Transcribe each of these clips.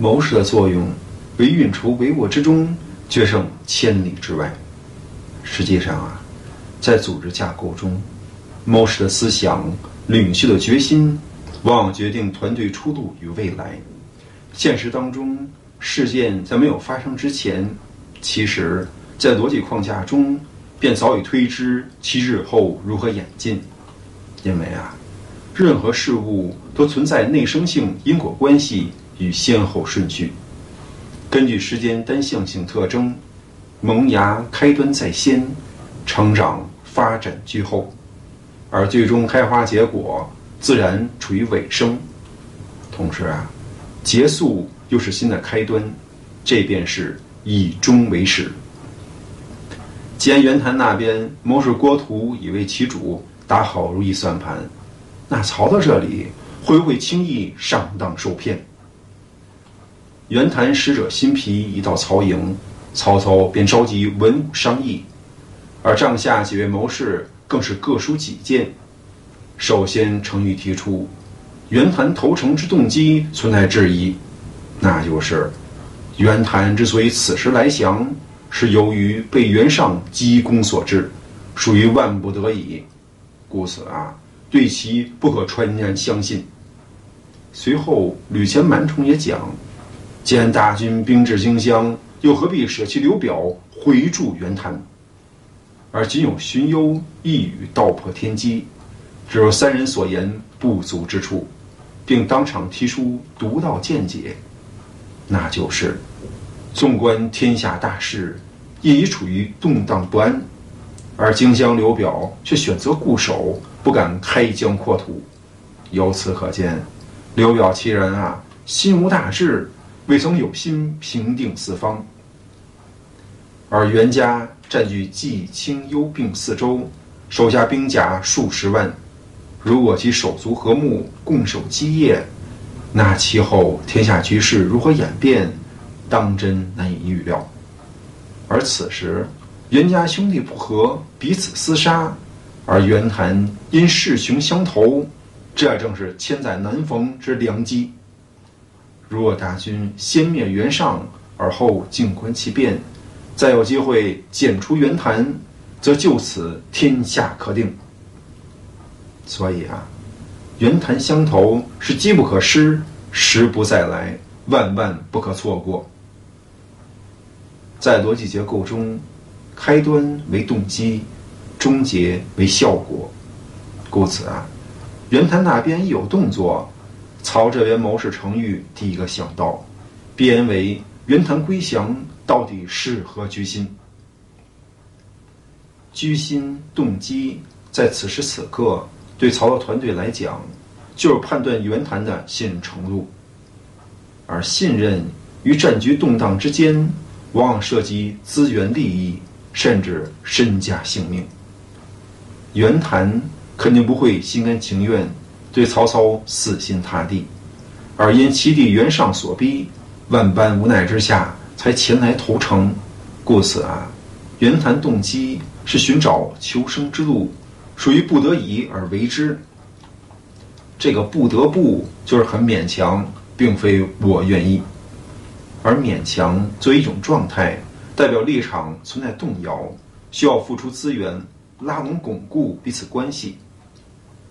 谋士的作用，为运筹帷幄之中，决胜千里之外。实际上啊，在组织架构中，谋士的思想、领袖的决心，往往决定团队出路与未来。现实当中，事件在没有发生之前，其实，在逻辑框架中，便早已推知其日后如何演进。因为啊，任何事物都存在内生性因果关系与先后顺序。根据时间单向性特征，萌芽开端在先，成长发展居后，而最终开花结果自然处于尾声。同时啊，结束又是新的开端，这便是以终为始。既然袁谭那边谋士郭图已为其主。打好如意算盘，那曹操这里会不会轻易上当受骗？袁谭使者辛毗一到曹营，曹操便召集文武商议，而帐下几位谋士更是各抒己见。首先，程昱提出，袁谭投诚之动机存在质疑，那就是袁谭之所以此时来降，是由于被袁尚积功所致，属于万不得已。故此啊，对其不可传然相信。随后，吕虔、满宠也讲：既然大军兵至荆襄，又何必舍弃刘表回驻袁谭？而仅有荀攸一语道破天机，只有三人所言不足之处，并当场提出独到见解，那就是：纵观天下大势，业已处于动荡不安。而荆襄刘表却选择固守，不敢开疆扩土。由此可见，刘表其人啊，心无大志，未曾有心平定四方。而袁家占据冀、青、幽并四州，手下兵甲数十万，如果其手足和睦，共守基业，那其后天下局势如何演变，当真难以预料。而此时。袁家兄弟不和，彼此厮杀，而袁谭因势穷相投，这正是千载难逢之良机。若大军先灭袁尚，而后静观其变，再有机会剪除袁谭，则就此天下可定。所以啊，袁谭相投是机不可失，时不再来，万万不可错过。在逻辑结构中。开端为动机，终结为效果，故此啊，袁谭那边一有动作，曹这边谋士程昱第一个想到，必然为袁谭归降到底是何居心？居心动机，在此时此刻对曹操团队来讲，就是判断袁谭的信任程度，而信任与战局动荡之间，往往涉及资源利益。甚至身家性命，袁谭肯定不会心甘情愿对曹操死心塌地，而因其弟袁尚所逼，万般无奈之下才前来投诚。故此啊，袁谭动机是寻找求生之路，属于不得已而为之。这个不得不就是很勉强，并非我愿意，而勉强作为一种状态。代表立场存在动摇，需要付出资源拉拢巩固彼此关系。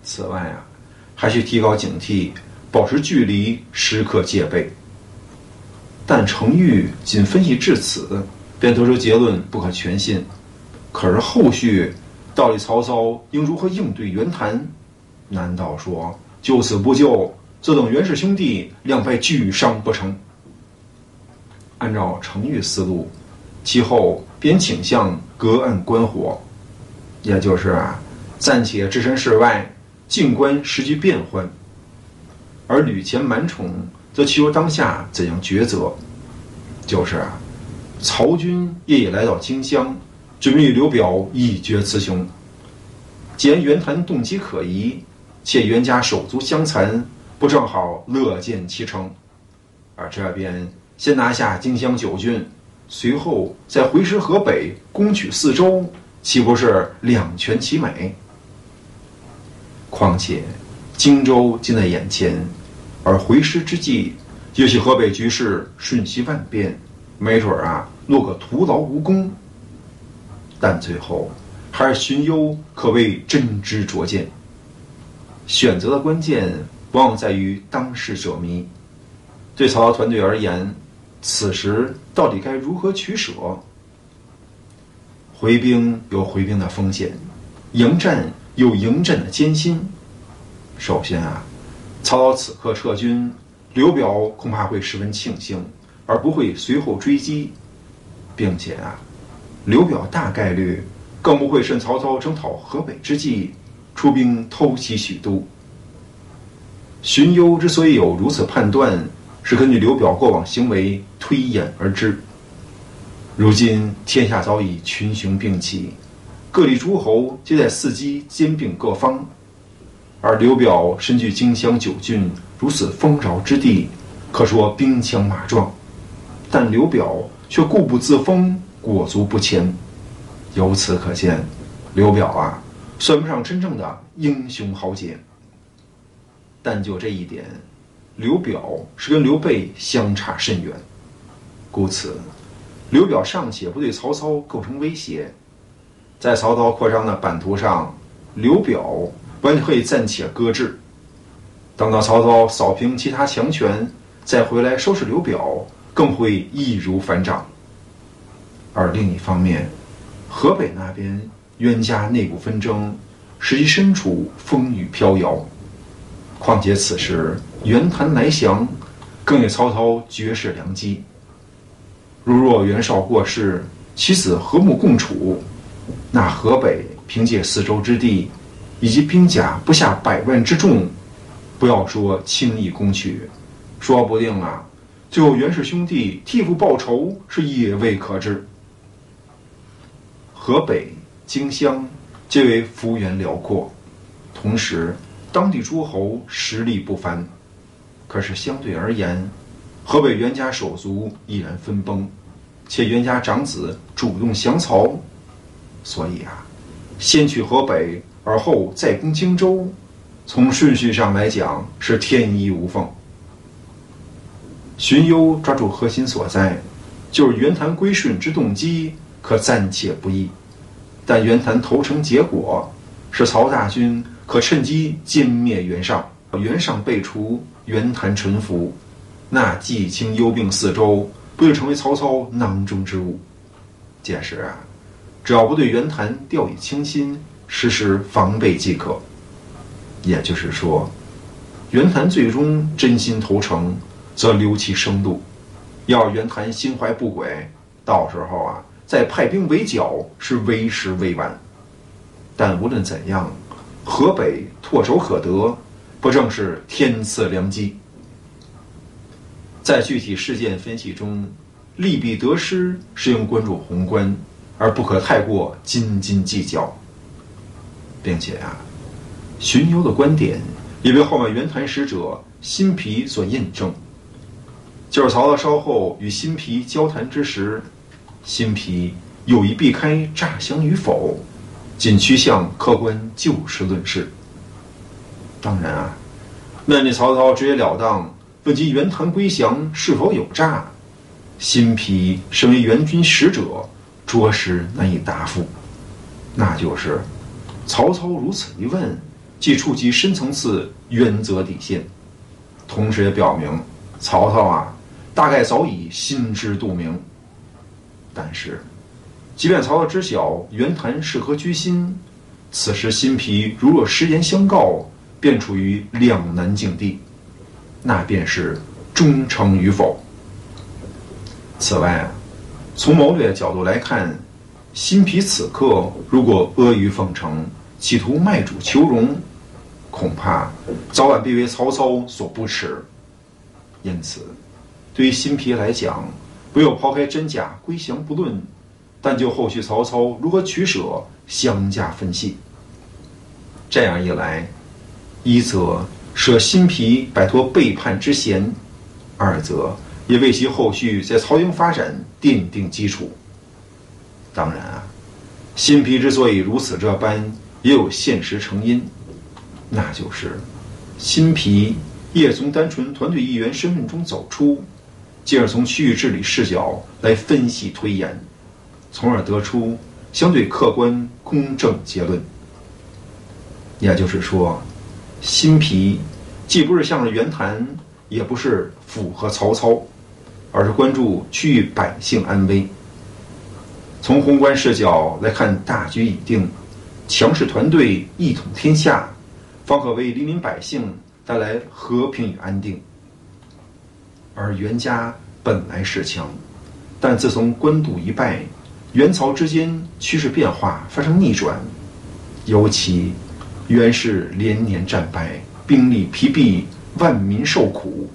此外啊，还需提高警惕，保持距离，时刻戒备。但程昱仅分析至此，便得出结论不可全信。可是后续到底曹操应如何应对袁谭？难道说就此不救，就等袁氏兄弟两败俱伤不成？按照程昱思路。其后便倾向隔岸观火，也就是，暂且置身事外，静观时局变幻。而吕虔、满宠则其如当下怎样抉择？就是啊，曹军夜已来到荆襄，准备与刘表一决雌雄。既然袁谭动机可疑，且袁家手足相残，不正好乐见其成？而这边先拿下荆襄九郡。随后再回师河北，攻取四周，岂不是两全其美？况且荆州近在眼前，而回师之际，也许河北局势瞬息万变，没准儿啊落个徒劳无功。但最后，还是荀攸可谓真知灼见。选择的关键往往在于当事者迷。对曹操团队而言，此时到底该如何取舍？回兵有回兵的风险，迎战有迎战的艰辛。首先啊，曹操此刻撤军，刘表恐怕会十分庆幸，而不会随后追击，并且啊，刘表大概率更不会趁曹操征讨河北之际。出兵偷袭许都。荀攸之所以有如此判断，是根据刘表过往行为推演而知。如今天下早已群雄并起，各地诸侯皆在伺机兼并各方，而刘表身居荆襄九郡如此丰饶之地，可说兵强马壮。但刘表却固步自封，裹足不前。由此可见，刘表啊。算不上真正的英雄豪杰，但就这一点，刘表是跟刘备相差甚远。故此，刘表尚且不对曹操构成威胁，在曹操扩张的版图上，刘表完全可以暂且搁置。等到曹操扫平其他强权，再回来收拾刘表，更会易如反掌。而另一方面，河北那边。冤家内部纷争，使其身处风雨飘摇。况且此时袁谭来降，更给曹操绝世良机。如若袁绍过世，其子和睦共处，那河北凭借四周之地，以及兵甲不下百万之众，不要说轻易攻取，说不定啊，最后袁氏兄弟替父报仇是也未可知。河北。荆襄皆为幅员辽阔，同时当地诸侯实力不凡。可是相对而言，河北袁家手足已然分崩，且袁家长子主动降曹，所以啊，先去河北，而后再攻荆州，从顺序上来讲是天衣无缝。荀攸抓住核心所在，就是袁谭归顺之动机，可暂且不议。但袁谭投诚结果，是曹大军可趁机歼灭袁尚，袁尚被除，袁谭臣服，那冀青幽并四周，不就成为曹操囊中之物？届时啊，只要不对袁谭掉以轻心，实施防备即可。也就是说，袁谭最终真心投诚，则留其生路；要袁谭心怀不轨，到时候啊。再派兵围剿是为时未晚，但无论怎样，河北唾手可得，不正是天赐良机？在具体事件分析中，利弊得失是应关注宏观，而不可太过斤斤计较。并且啊，荀攸的观点也被后面袁谭使者辛毗所印证，就是曹操稍后与辛毗交谈之时。辛毗有意避开诈降与否，仅趋向客观就事论事。当然啊，面对曹操直截了当问及袁谭归降是否有诈，辛毗身为援军使者，着实难以答复。那就是曹操如此一问，既触及深层次原则底线，同时也表明曹操啊，大概早已心知肚明。但是，即便曹操知晓袁谭是何居心，此时心脾如若实言相告，便处于两难境地，那便是忠诚与否。此外啊，从谋略角度来看，辛毗此刻如果阿谀奉承，企图卖主求荣，恐怕早晚必为曹操所不齿。因此，对于辛毗来讲，唯有抛开真假归降不论，但就后续曹操如何取舍相加分析。这样一来，一则舍辛毗摆脱背叛之嫌，二则也为其后续在曹营发展奠定基础。当然啊，辛毗之所以如此这般，也有现实成因，那就是辛毗也从单纯团队一员身份中走出，进而从区域治理视角来分析推演，从而得出相对客观公正结论。也就是说，新皮既不是向着袁谭，也不是附和曹操，而是关注区域百姓安危。从宏观视角来看，大局已定，强势团队一统天下，方可为黎民百姓。带来和平与安定，而袁家本来是强，但自从官渡一败，袁曹之间趋势变化发生逆转，尤其袁氏连年战败，兵力疲弊，万民受苦，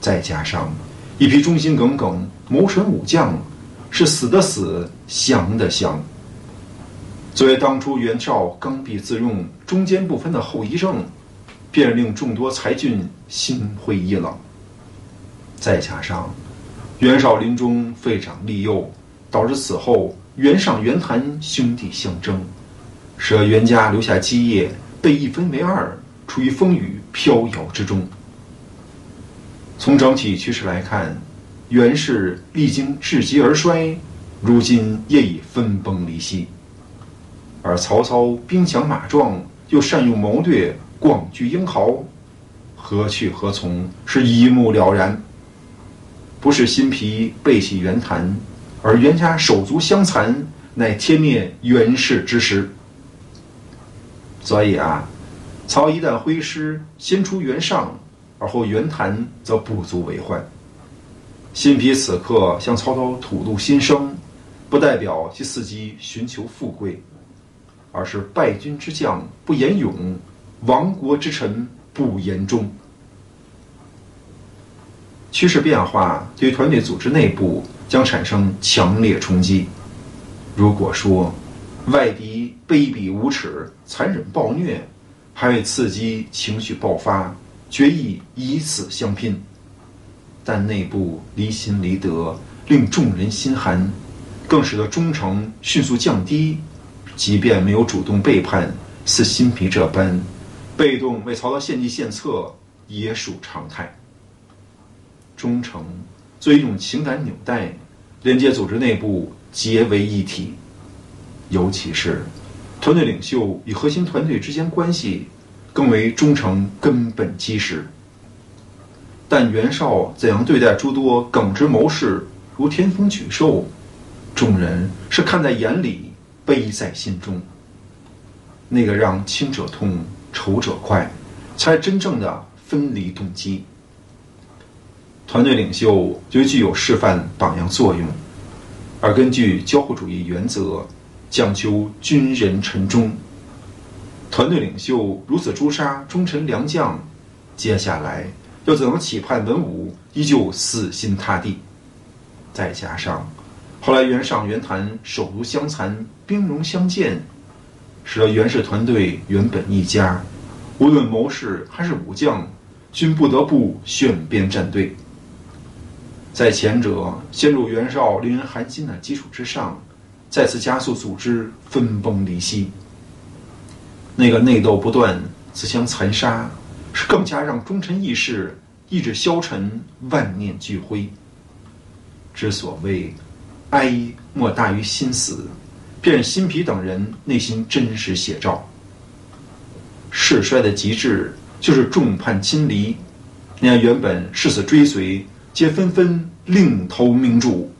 再加上一批忠心耿耿、谋臣武将，是死的死，降的降。作为当初袁绍刚愎自用、中间不分的后遗症。便令众多才俊心灰意冷。再加上袁绍临终废长立幼，导致此后袁尚、袁谭兄弟相争，使袁家留下基业被一分为二，处于风雨飘摇之中。从整体趋势来看，袁氏历经至极而衰，如今业已分崩离析。而曹操兵强马壮，又善用谋略。广聚英豪，何去何从是一目了然。不是新皮背弃袁谭，而袁家手足相残，乃天灭袁氏之时。所以啊，曹一旦挥师先出袁尚，而后袁谭则不足为患。辛毗此刻向曹操吐露心声，不代表其伺机寻求富贵，而是败军之将不言勇。亡国之臣不言忠。趋势变化对团队组织内部将产生强烈冲击。如果说外敌卑鄙无耻、残忍暴虐，还会刺激情绪爆发，决意以死相拼；但内部离心离德，令众人心寒，更使得忠诚迅速降低。即便没有主动背叛，似新皮这般。被动为曹操献计献策也属常态。忠诚作为一种情感纽带，连接组织内部结为一体。尤其是团队领袖与核心团队之间关系，更为忠诚根本基石。但袁绍怎样对待诸多耿直谋士，如天风沮授，众人是看在眼里，悲在心中。那个让亲者痛。仇者快，才真正的分离动机。团队领袖就具有示范榜样作用，而根据交互主义原则，讲究军人臣忠。团队领袖如此诛杀忠臣良将，接下来又怎能期盼文武依旧死心塌地？再加上后来袁尚、袁谭手足相残，兵戎相见。使得袁氏团队原本一家，无论谋士还是武将，均不得不选边站队。在前者陷入袁绍令人寒心的基础之上，再次加速组织分崩离析。那个内斗不断、自相残杀，是更加让忠臣义士意志消沉、万念俱灰。之所谓哀莫大于心死。便是辛毗等人内心真实写照。世衰的极致就是众叛亲离，那样原本誓死追随，皆纷纷另投明主。